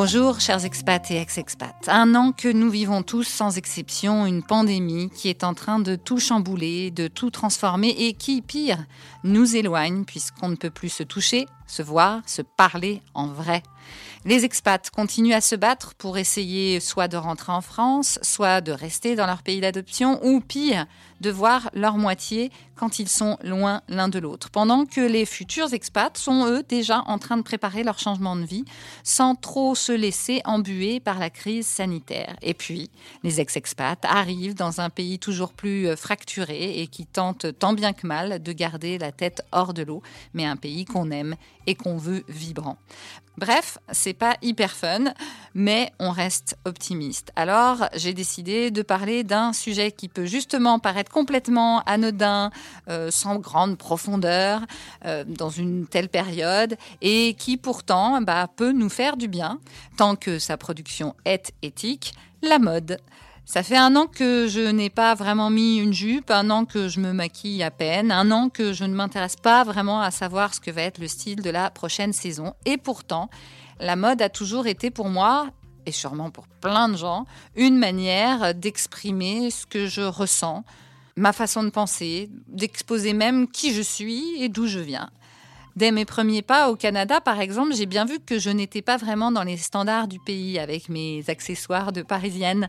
Bonjour chers expats et ex-expats. Un an que nous vivons tous sans exception une pandémie qui est en train de tout chambouler, de tout transformer et qui, pire, nous éloigne puisqu'on ne peut plus se toucher, se voir, se parler en vrai. Les expats continuent à se battre pour essayer soit de rentrer en France, soit de rester dans leur pays d'adoption, ou pire, de voir leur moitié quand ils sont loin l'un de l'autre. Pendant que les futurs expats sont, eux, déjà en train de préparer leur changement de vie, sans trop se laisser embuer par la crise sanitaire. Et puis, les ex-expats arrivent dans un pays toujours plus euh, fracturé et qui tente tant bien que mal de garder la tête hors de l'eau, mais un pays qu'on aime et qu'on veut vibrant. Bref, c'est pas hyper fun, mais on reste optimiste. Alors, j'ai décidé de parler d'un sujet qui peut justement paraître complètement anodin, euh, sans grande profondeur, euh, dans une telle période, et qui pourtant bah, peut nous faire du bien, tant que sa production est éthique, la mode. Ça fait un an que je n'ai pas vraiment mis une jupe, un an que je me maquille à peine, un an que je ne m'intéresse pas vraiment à savoir ce que va être le style de la prochaine saison. Et pourtant, la mode a toujours été pour moi, et sûrement pour plein de gens, une manière d'exprimer ce que je ressens, ma façon de penser, d'exposer même qui je suis et d'où je viens. Dès mes premiers pas au Canada, par exemple, j'ai bien vu que je n'étais pas vraiment dans les standards du pays avec mes accessoires de parisienne.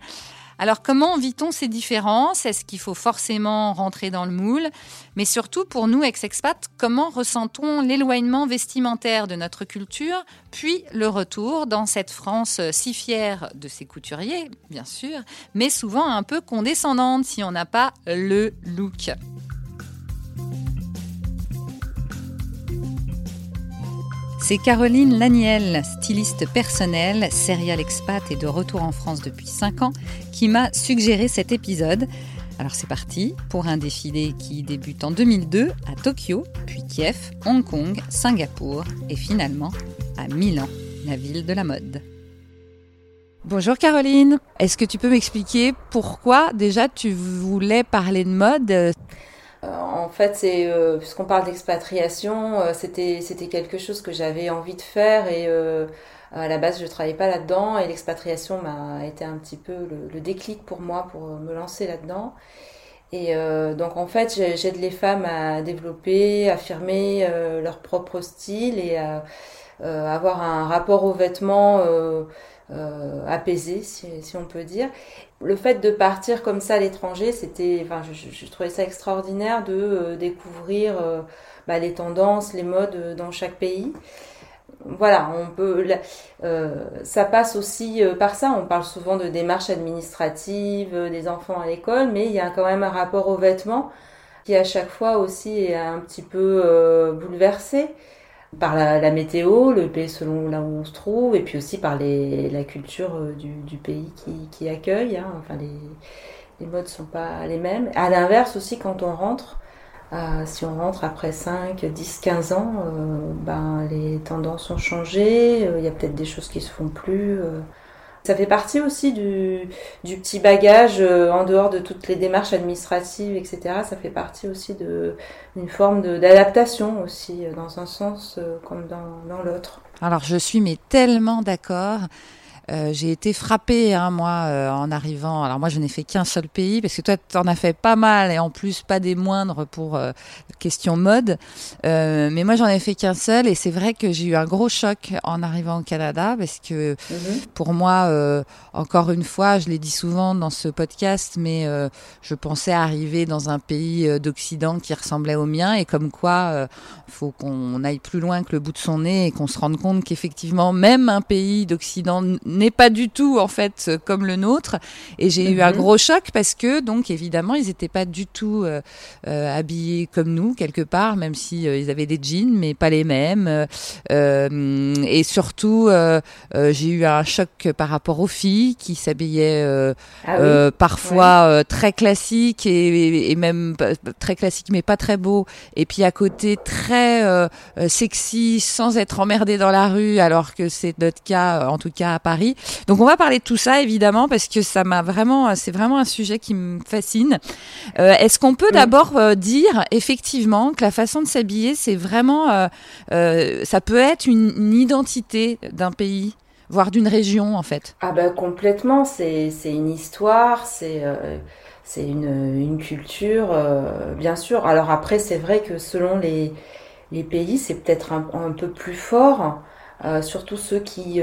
Alors comment vit-on ces différences? Est-ce qu'il faut forcément rentrer dans le moule? Mais surtout pour nous ex-expats, comment ressentons l'éloignement vestimentaire de notre culture, puis le retour dans cette France si fière de ses couturiers, bien sûr, mais souvent un peu condescendante si on n'a pas le look? C'est Caroline Laniel, styliste personnelle, serial expat et de retour en France depuis 5 ans, qui m'a suggéré cet épisode. Alors c'est parti pour un défilé qui débute en 2002 à Tokyo, puis Kiev, Hong Kong, Singapour et finalement à Milan, la ville de la mode. Bonjour Caroline, est-ce que tu peux m'expliquer pourquoi déjà tu voulais parler de mode? En fait, c'est euh, puisqu'on parle d'expatriation, euh, c'était c'était quelque chose que j'avais envie de faire et à la base je travaillais pas là-dedans et l'expatriation m'a été un petit peu le, déclic pour moi pour me lancer là-dedans. Et donc en fait, j'aide les femmes à développer, affirmer leur propre style et à avoir un rapport aux vêtements euh, apaisé, si, si, on peut dire. Le fait de partir comme ça à l'étranger, c'était, enfin, je, je, trouvais ça extraordinaire de euh, découvrir euh, bah, les tendances, les modes euh, dans chaque pays. Voilà, on peut, ça passe aussi par ça. On parle souvent de démarches administratives, des enfants à l'école, mais il y a quand même un rapport aux vêtements qui à chaque fois aussi est un petit peu bouleversé par la, météo, le pays selon là où on se trouve, et puis aussi par les, la culture euh, du, du pays qui, qui accueille. Hein. Enfin, les, les modes sont pas les mêmes. À l'inverse aussi, quand on rentre, euh, si on rentre après 5, 10, 15 ans, euh, ben, les tendances ont changé, euh, il y a peut-être des choses qui se font plus. Ça fait partie aussi du, petit bagage euh, en dehors de toutes les démarches administratives, etc. Ça fait partie aussi de une forme d'adaptation aussi euh, dans un sens euh, comme dans, dans l'autre. Alors je suis mais tellement d'accord. Euh, j'ai été frappée, hein, moi, euh, en arrivant. Alors moi, je n'ai fait qu'un seul pays, parce que toi, tu en as fait pas mal, et en plus, pas des moindres pour euh, question mode. Euh, mais moi, j'en ai fait qu'un seul, et c'est vrai que j'ai eu un gros choc en arrivant au Canada, parce que mm-hmm. pour moi, euh, encore une fois, je l'ai dit souvent dans ce podcast, mais je pensais arriver dans un pays d'Occident qui ressemblait au mien, et comme quoi, faut qu'on aille plus loin que le bout de son nez, et qu'on se rende compte qu'effectivement, même un pays d'Occident n'est pas du tout en fait comme le nôtre. Et j'ai eu un mhm. gros choc parce que donc évidemment ils n'étaient pas du tout euh, euh, habillés comme nous quelque part, même si euh, ils avaient des jeans mais pas les mêmes. Et surtout j'ai eu un choc par rapport aux filles qui s'habillaient ah oui. parfois ouais. très classiques et, et, même très classiques mais pas très beaux. Et puis à côté très sexy sans être emmerdé dans la rue alors que c'est notre cas en tout cas à Paris donc on va parler de tout ça évidemment parce que ça m'a vraiment, c'est vraiment un sujet qui me fascine. Euh, Est-ce qu'on peut oui. d'abord euh, dire effectivement que la façon de s'habiller, c'est vraiment, euh, ça peut être une, une identité d'un pays voire d'une région en fait? Ah ben complètement, c'est une histoire, c'est c'est une, une, culture, bien sûr. Alors après, c'est vrai que selon les, les pays, c'est peut-être un, un, peu plus fort, surtout ceux qui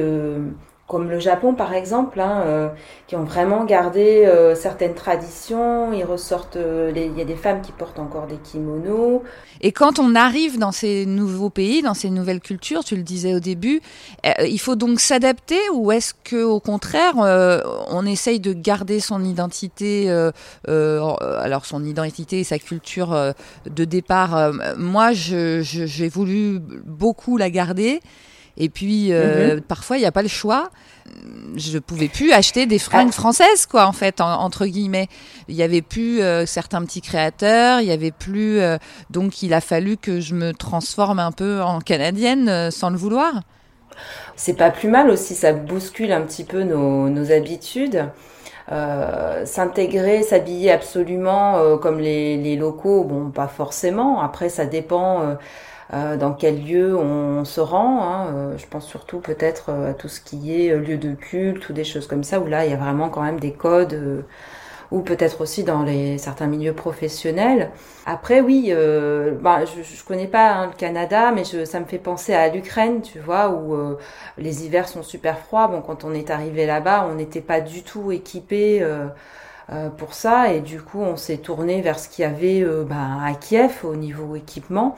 comme le Japon par exemple, hein, euh, qui ont vraiment gardé euh, certaines traditions. Ils ressortent, euh, il y a des femmes qui portent encore des kimonos. Et quand on arrive dans ces nouveaux pays, dans ces nouvelles cultures, tu le disais au début, il faut donc s'adapter ou est-ce que au contraire, on essaye de garder son identité, alors son identité et sa culture de départ. moi, j'ai voulu beaucoup la garder. Et puis, euh, mhm. parfois, il n'y a pas le choix. Je pouvais plus acheter des fringues ah. françaises, quoi, en fait, entre guillemets. Il y avait plus euh, certains petits créateurs, il y avait plus. Euh, donc, il a fallu que je me transforme un peu en canadienne sans le vouloir. C'est pas plus mal aussi, ça bouscule un petit peu nos, nos habitudes. s'intégrer, s'habiller absolument comme les, les, locaux, bon, pas forcément. Après, ça dépend euh, dans quel lieu on se rend. Hein. Euh, je pense surtout peut-être euh, à tout ce qui est lieu de culte ou des choses comme ça, où là il y a vraiment quand même des codes ou peut-être aussi dans les certains milieux professionnels. Après, oui, euh, bah, je, je connais pas hein, le Canada, mais je, ça me fait penser à l'Ukraine, tu vois, où euh, les hivers sont super froids. Bon, quand on est arrivé là-bas, on n'était pas du tout équipé. Euh, pour ça et du coup on s'est tourné vers ce qu'il y avait bah, à Kiev au niveau équipement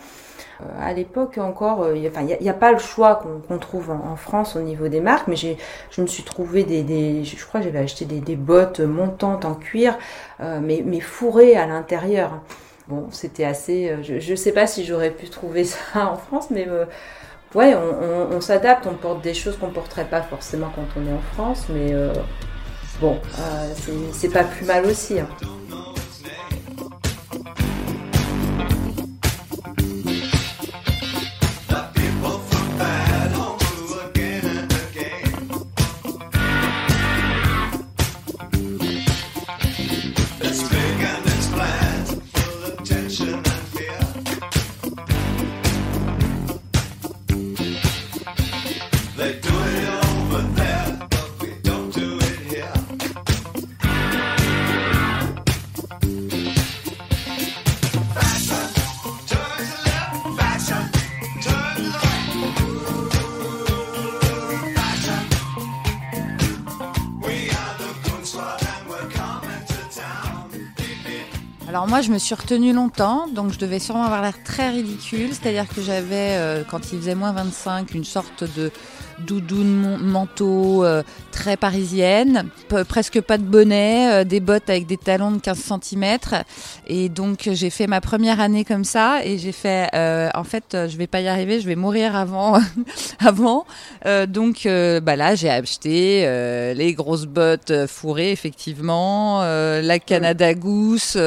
euh, à l'époque encore, euh, il n'y a, pas le choix qu'on trouve en, France au niveau des marques, mais je me suis trouvé des, je crois j'avais acheté des, bottes montantes en cuir, euh, mais, mais fourrées à l'intérieur. Bon, c'était assez. Je ne sais pas si j'aurais pu trouver ça en France, mais ouais, on, s'adapte, on porte des choses qu'on porterait pas forcément quand on est en France, mais bon, c'est pas plus mal aussi. Hein. Moi, je me suis retenue longtemps, donc je devais sûrement avoir l'air très ridicule. C'est-à-dire que j'avais, euh, quand il faisait moins 25, une sorte de doudoune manteau euh, très parisienne, presque pas de bonnet, euh, des bottes avec des talons de 15 cm. Et donc j'ai fait ma première année comme ça et j'ai fait, en fait, je vais pas y arriver, je vais mourir avant. avant. donc bah là, j'ai acheté les grosses bottes fourrées, effectivement, la Canada Goose.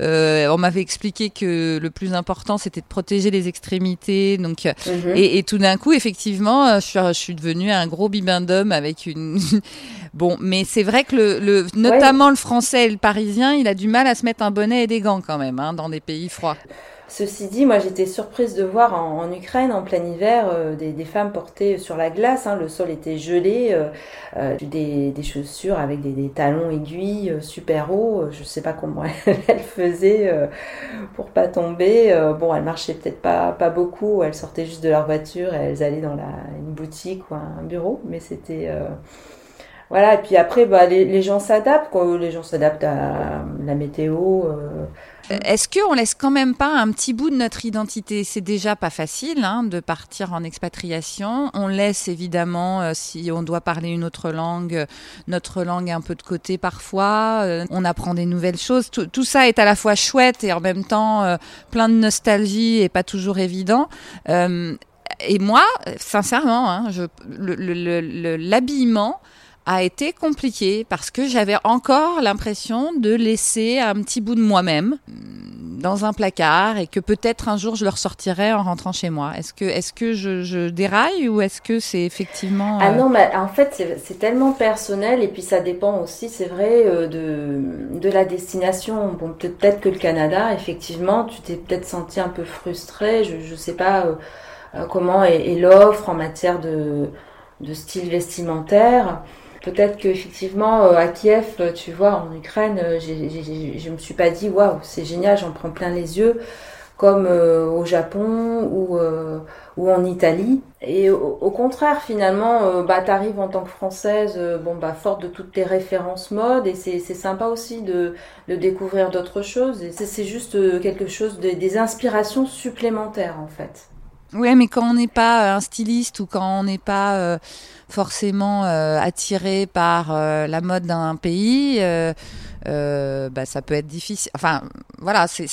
On m'avait expliqué que le plus important, c'était de protéger les extrémités. Donc, mhm. et, et, tout d'un coup, effectivement, je suis je suis devenue un gros bibendum avec une. bon, mais c'est vrai que le, notamment le français et le parisien, il a du mal à se mettre un bonnet et des gants quand même, hein, dans des pays froids. Ceci dit, moi j'étais surprise de voir en, Ukraine, en plein hiver, euh, des, femmes portées sur la glace. Hein, le sol était gelé, euh, euh, des, chaussures avec des, talons aiguilles super hauts. Je sais pas comment elles, faisaient pour pas tomber. bon, elles marchaient peut-être pas, pas beaucoup. Elles sortaient juste de leur voiture et elles allaient dans la, une boutique ou un bureau. Mais c'était voilà, et puis après, bah, les, gens s'adaptent, les gens s'adaptent à la météo. Est-ce qu'on laisse quand même pas un petit bout de notre identité? C'est déjà pas facile hein, de partir en expatriation. On laisse évidemment, euh, si on doit parler une autre langue, notre langue un peu de côté parfois. Euh, on apprend des nouvelles choses. Tout, tout, ça est à la fois chouette et en même temps plein de nostalgie et pas toujours évident et moi, sincèrement, hein, l'habillement, a été compliqué parce que j'avais encore l'impression de laisser un petit bout de moi-même mm, dans un placard et que peut-être un jour je le ressortirai en rentrant chez moi. Est-ce que, est-ce que je, déraille ou est-ce que c'est effectivement... Ah euh, non, mais en fait c'est tellement personnel et puis ça dépend aussi, c'est vrai, euh, de, de la destination. Bon, peut-être que le Canada, effectivement, tu t'es peut-être senti un peu frustré, je ne sais pas euh, comment est l'offre en matière de de style vestimentaire. Peut-être qu'effectivement, à Kiev, tu vois, en Ukraine, je me suis pas dit, waouh, c'est génial, j'en prends plein les yeux comme euh, au Japon ou, euh, ou en Italie. Et au, contraire, finalement, euh, bah, tu arrives en tant que Française, bon, bah, forte de toutes tes références mode, et c'est sympa aussi de, de découvrir d'autres choses. Et c'est juste quelque chose, de, des inspirations supplémentaires, en fait. Oui, mais quand on n'est pas un styliste ou quand on n'est pas forcément attiré par la mode d'un pays, euh, bah, ça peut être difficile. Enfin, voilà, c'est,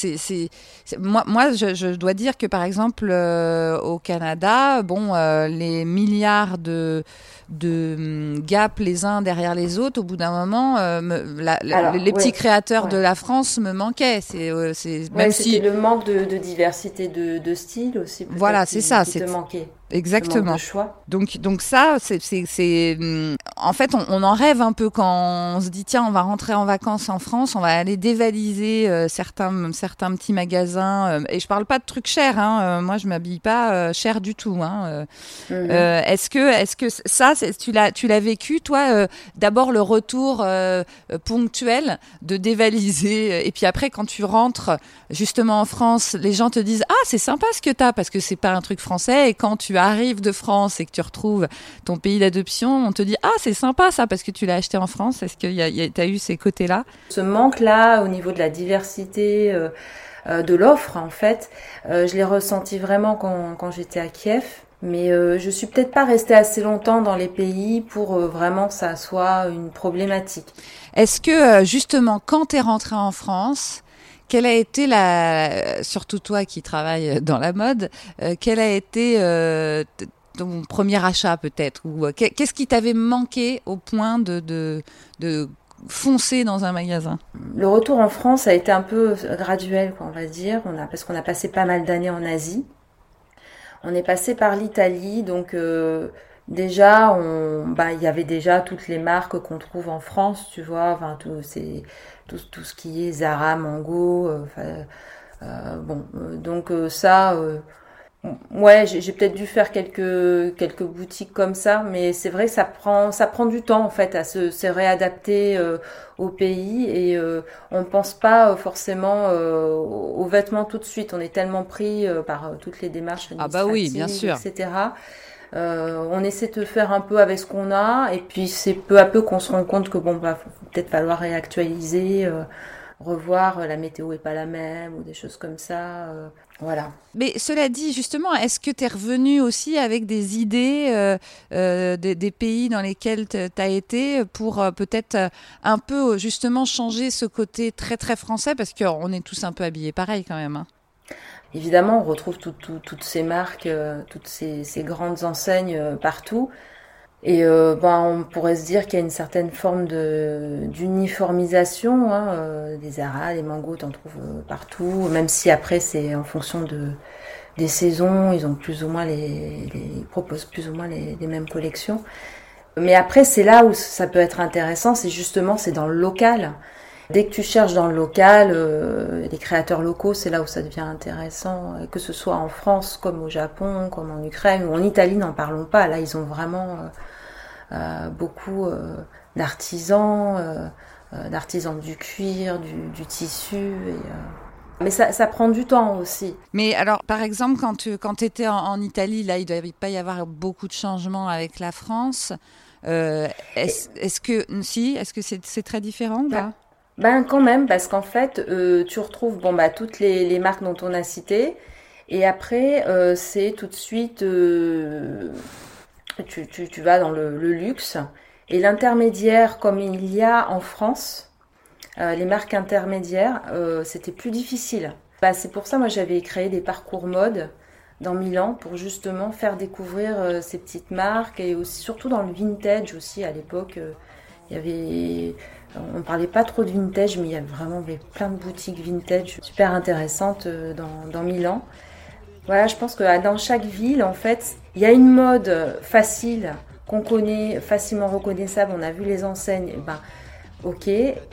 moi, moi je, je, dois dire que par exemple euh, au Canada, bon, euh, les milliards de de hum, gaps les uns derrière les autres, au bout d'un moment, les petits créateurs de la France me manquaient. C'est, c'est même si le manque de, de diversité de, de style aussi. Voilà, c'est ça. C'est manqué. Exactement. choix. Donc, donc ça, c'est, hum, en fait, on, on, en rêve un peu quand on se dit tiens, on va rentrer en vacances en France, on va aller dévaliser euh, certains, certains petits magasins. Euh, et je parle pas de trucs chers. Hein, euh, moi, je m'habille pas cher du tout. Hein, mhm. est-ce que, est-ce que ça, tu l'as, tu l'as vécu toi D'abord le retour ponctuel de dévaliser, et puis après, quand tu rentres justement en France, les gens te disent ah c'est sympa ce que tu as parce que c'est pas un truc français. Et quand tu arrives de France et que tu retrouves ton pays d'adoption, on te dit ah c'est sympa ça parce que tu l'as acheté en France. Est-ce que tu as eu ces côtés-là? Ce manque-là au niveau de la diversité euh, euh, de l'offre, en fait, euh, je l'ai ressenti vraiment quand, quand j'étais à Kiev. Mais je suis peut-être pas restée assez longtemps dans les pays pour vraiment que ça soit une problématique. Est-ce que justement, quand tu es rentrée en France, quelle a été la, surtout toi qui travailles dans la mode, euh, quel a été euh, ton premier achat peut-être ou euh, qu'est-ce qui t'avait manqué au point de, de, foncer dans un magasin? Le retour en France a été un peu graduel, quoi, on va dire, on a, parce qu'on a passé pas mal d'années en Asie. On est passé par l'Italie, donc déjà, bah, il y avait déjà toutes les marques qu'on trouve en France, tu vois, enfin, c'est tout, tout, ce qui est Zara, Mango. Euh, euh, bon, euh, donc ça, ouais, j'ai peut-être dû faire quelques quelques boutiques comme ça, mais c'est vrai que ça prend ça prend du temps en fait à se, se réadapter au pays et on pense pas forcément aux vêtements tout de suite. On est tellement pris par toutes les démarches ah bah oui, bien sûr, etc. Euh, on essaie de faire un peu avec ce qu'on a, et puis c'est peu à peu qu'on se rend compte que bon, va peut-être falloir réactualiser, euh, revoir euh, la météo est pas la même ou des choses comme ça. voilà. Mais cela dit, justement, est-ce que tu es revenu aussi avec des idées des, pays dans lesquels tu as été pour peut-être un peu justement changer ce côté très très français? Parce qu'on est tous un peu habillés pareil quand même. Hein. Évidemment, on retrouve toutes ces marques, euh, toutes ces, grandes enseignes euh, partout. Et euh, ben, on pourrait se dire qu'il y a une certaine forme d'uniformisation. Hein, des Zara, des Mango, t'en trouves partout. Même si après, c'est en fonction de, des saisons, ils ont plus ou moins les, proposent plus ou moins les, les mêmes collections. Mais après, c'est là où ça peut être intéressant, c'est justement, c'est dans le local. Dès que tu cherches dans le local, euh, les créateurs locaux, c'est là où ça devient intéressant, que ce soit en France, comme au Japon, comme en Ukraine ou en Italie, n'en parlons pas. Là, ils ont vraiment euh, euh, beaucoup d'artisans, d'artisans du cuir, du, tissu. mais ça, ça, prend du temps aussi. Mais alors, par exemple, quand tu quand étais en, en, Italie, là, il ne devait pas y avoir beaucoup de changements avec la France. est-ce, que si, est-ce que c'est, très différent bah, ben quand même, parce qu'en fait, euh, tu retrouves bon bah toutes les, les, marques dont on a cité, et après euh, c'est tout de suite euh, tu, tu, tu, vas dans le, le luxe. Et l'intermédiaire comme il y a en France, les marques intermédiaires, c'était plus difficile. Bah, c'est pour ça moi j'avais créé des parcours mode dans Milan pour justement faire découvrir ces petites marques. Et aussi surtout dans le vintage aussi à l'époque il y avait on ne parlait pas trop de vintage, mais il y a vraiment plein de boutiques vintage super intéressantes euh, dans, Milan. Voilà, je pense que ah, dans chaque ville, en fait, il y a une mode facile qu'on connaît, facilement reconnaissable. On a vu les enseignes, eh ben, ok.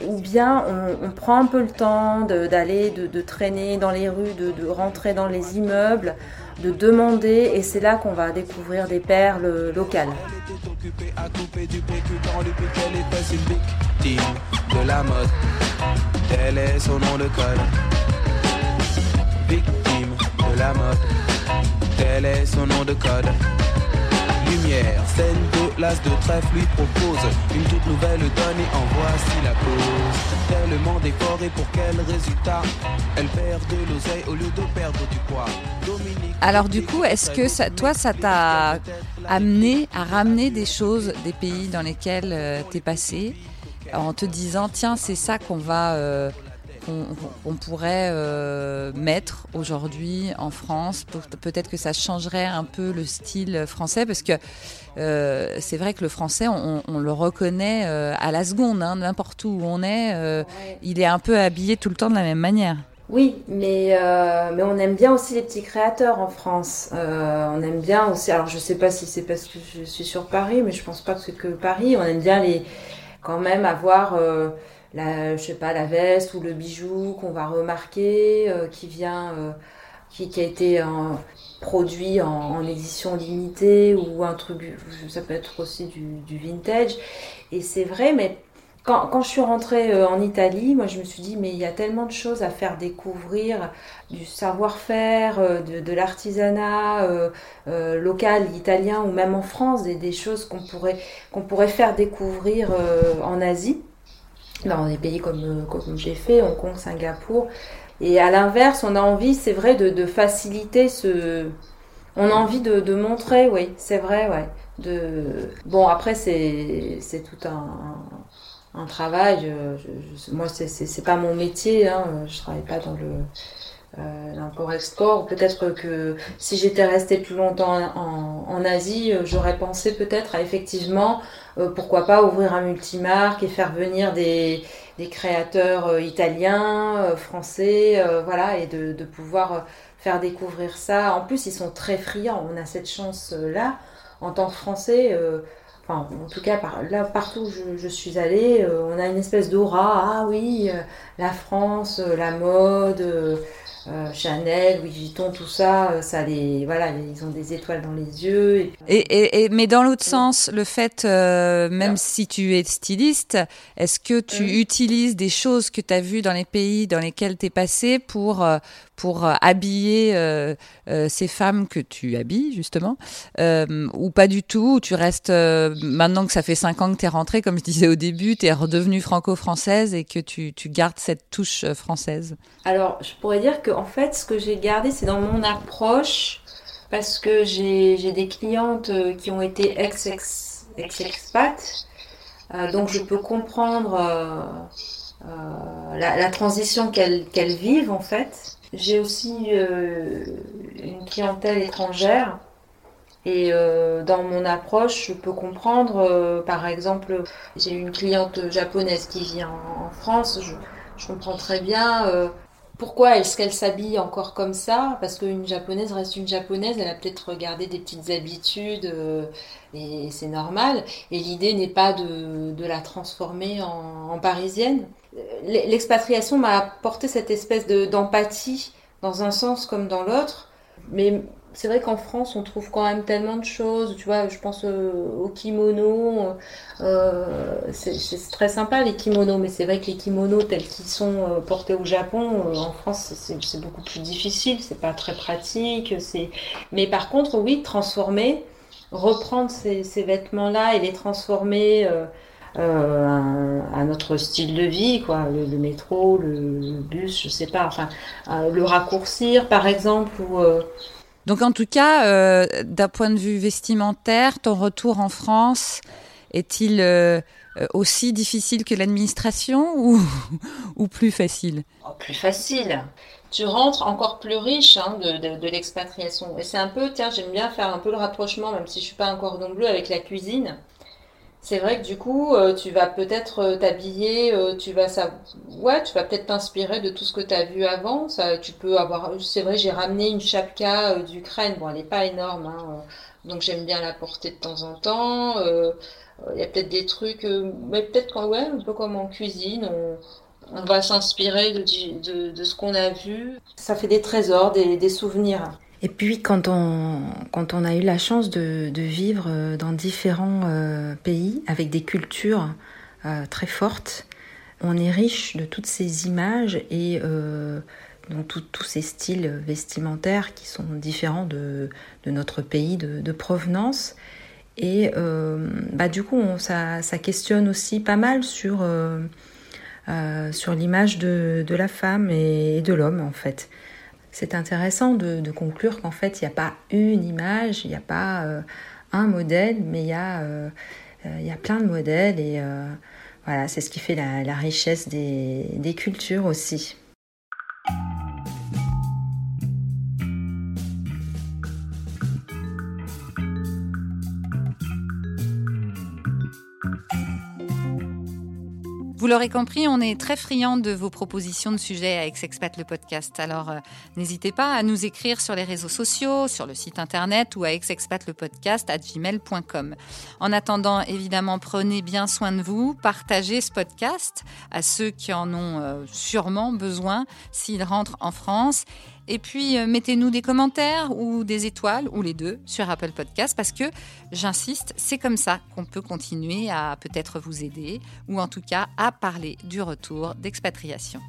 Ou bien on, prend un peu le temps d'aller, de, traîner dans les rues, de, rentrer dans les immeubles de demander et c'est là qu'on va découvrir des perles locales. de la mode, tel est son nom de code. Victime de la mode, tel est son nom de code. Lumière, scène de l'as de trèfle lui propose une toute nouvelle donne et en voici la cause. Tellement décorée pour quel résultat? Elle perd de l'oseille au lieu de perdre du poids. Alors du coup, est-ce que ça, toi, ça t'a amené à ramener des choses des pays dans lesquels euh, tu es passé en te disant tiens c'est ça qu'on va euh, qu'on pourrait euh, mettre aujourd'hui en France. Peut-être que ça changerait un peu le style français parce que euh, c'est vrai que le français, on, le reconnaît à la seconde, hein, n'importe où on est, il est un peu habillé tout le temps de la même manière. Oui, mais, mais on aime bien aussi les petits créateurs en France. on aime bien aussi, alors je sais pas si c'est parce que je suis sur Paris, mais je pense pas que c'est que Paris. On aime bien les, quand même avoir euh, la, je sais pas, la veste ou le bijou qu'on va remarquer, euh, qui vient, euh, qui, a été produit en, édition limitée ou un truc, ça peut être aussi du, vintage. Et c'est vrai, mais quand, quand, je suis rentrée en Italie, moi je me suis dit, mais il y a tellement de choses à faire découvrir, du savoir-faire, de, l'artisanat euh, local italien ou même en France, des, des choses qu'on pourrait, qu'on pourrait faire découvrir en Asie, dans des pays comme, comme j'ai fait, Hong Kong, Singapour. Et à l'inverse, on a envie, c'est vrai, de, faciliter ce. On a envie de, montrer, oui, c'est vrai, ouais. De... Bon, après, c'est tout un, un travail. Euh, je, moi, c'est pas mon métier. Hein. Je travaille pas dans le euh, l'import-export. Peut-être que si j'étais restée plus longtemps en, Asie, euh, j'aurais pensé peut-être à effectivement, euh, pourquoi pas ouvrir un multimarque et faire venir des, des créateurs italiens, français, voilà, et de, de, pouvoir faire découvrir ça. En plus, ils sont très friands. On a cette chance-là en tant que Français enfin en tout cas par, là partout où je, je suis allée, euh, on a une espèce d'aura, ah oui, euh, la France, euh, la mode, Chanel, Louis Vuitton, tout ça, ça les, voilà, ils ont des étoiles dans les yeux. Et, et, et mais dans l'autre sens, le fait, même si tu es styliste, est-ce que tu utilises des choses que tu as vues dans les pays dans lesquels tu es passé pour pour euh, habiller euh, euh, ces femmes que tu habilles, justement, ou pas du tout, ou tu restes, maintenant que ça fait cinq ans que tu es rentrée, comme je disais au début, tu es redevenue franco-française et que tu, tu, gardes cette touche française? Alors, je pourrais dire que en fait, ce que j'ai gardé, c'est dans mon approche, parce que j'ai des clientes qui ont été ex-expats, donc je peux comprendre la, la, transition qu'elles qu'elles vivent en fait. J'ai aussi euh, une clientèle étrangère. Et euh, dans mon approche, je peux comprendre, euh, par exemple, j'ai une cliente japonaise qui vit en, France, je, comprends très bien pourquoi est-ce qu'elle s'habille encore comme ça? Parce qu'une japonaise reste une japonaise, elle a peut-être regardé des petites habitudes et c'est normal. Et l'idée n'est pas de, de, la transformer en, en parisienne l'expatriation m'a apporté cette espèce d'empathie dans un sens comme dans l'autre. Mais c'est vrai qu'en France, on trouve quand même tellement de choses. Tu vois, je pense euh, aux kimonos. Euh, c'est très sympa les kimonos, mais c'est vrai que les kimonos tels qu'ils sont euh, portés au Japon, en France, c'est beaucoup plus difficile. C'est pas très pratique. Mais par contre, oui, transformer, reprendre ces, vêtements-là et les transformer à, notre style de vie, quoi, le, métro, le, bus, je sais pas, enfin, le raccourcir par exemple. Donc en tout cas, d'un point de vue vestimentaire, ton retour en France est-il aussi difficile que l'administration ou, plus facile? Oh, Plus facile. Tu rentres encore plus riche hein, de, l'expatriation. Et c'est un peu, tiens, j'aime bien faire un peu le rapprochement, même si je suis pas un cordon bleu avec la cuisine c'est vrai que du coup, euh, tu vas peut-être euh, t'habiller, euh, tu vas ça, ouais, tu vas peut-être t'inspirer de tout ce que tu as vu avant. Ça, tu peux avoir, c'est vrai, j'ai ramené une chapka d'Ukraine. Bon, elle n'est pas énorme, hein, donc j'aime bien la porter de temps en temps. Il y a peut-être des trucs, mais peut-être quand ouais, un peu comme en cuisine, on, on va s'inspirer de, de, de, ce qu'on a vu. Ça fait des trésors, des, des souvenirs. Et puis quand on, a eu la chance de, vivre dans différents pays avec des cultures très fortes, on est riche de toutes ces images et euh, dans tous ces styles vestimentaires qui sont différents de, notre pays de, provenance. Et euh, bah, du coup, ça, questionne aussi pas mal sur, euh, sur l'image de, la femme et, de l'homme, en fait. C'est intéressant de, conclure qu'en fait, il n'y a pas une image, il n'y a pas un modèle, mais il y a, il y a plein de modèles et voilà, c'est ce qui fait la, richesse des cultures aussi. Vous l'aurez compris, on est très friand de vos propositions de sujets à Ex-Expat le podcast. Alors euh, n'hésitez pas à nous écrire sur les réseaux sociaux, sur le site internet ou à Ex-Expat le podcast gmail.com. En attendant, évidemment, prenez bien soin de vous, partagez ce podcast à ceux qui en ont euh, sûrement besoin s'ils rentrent en France et puis, euh, mettez-nous des commentaires ou des étoiles, ou les deux, sur Apple Podcast, parce que, j'insiste, c'est comme ça qu'on peut continuer à peut-être vous aider, ou en tout cas à parler du retour d'expatriation.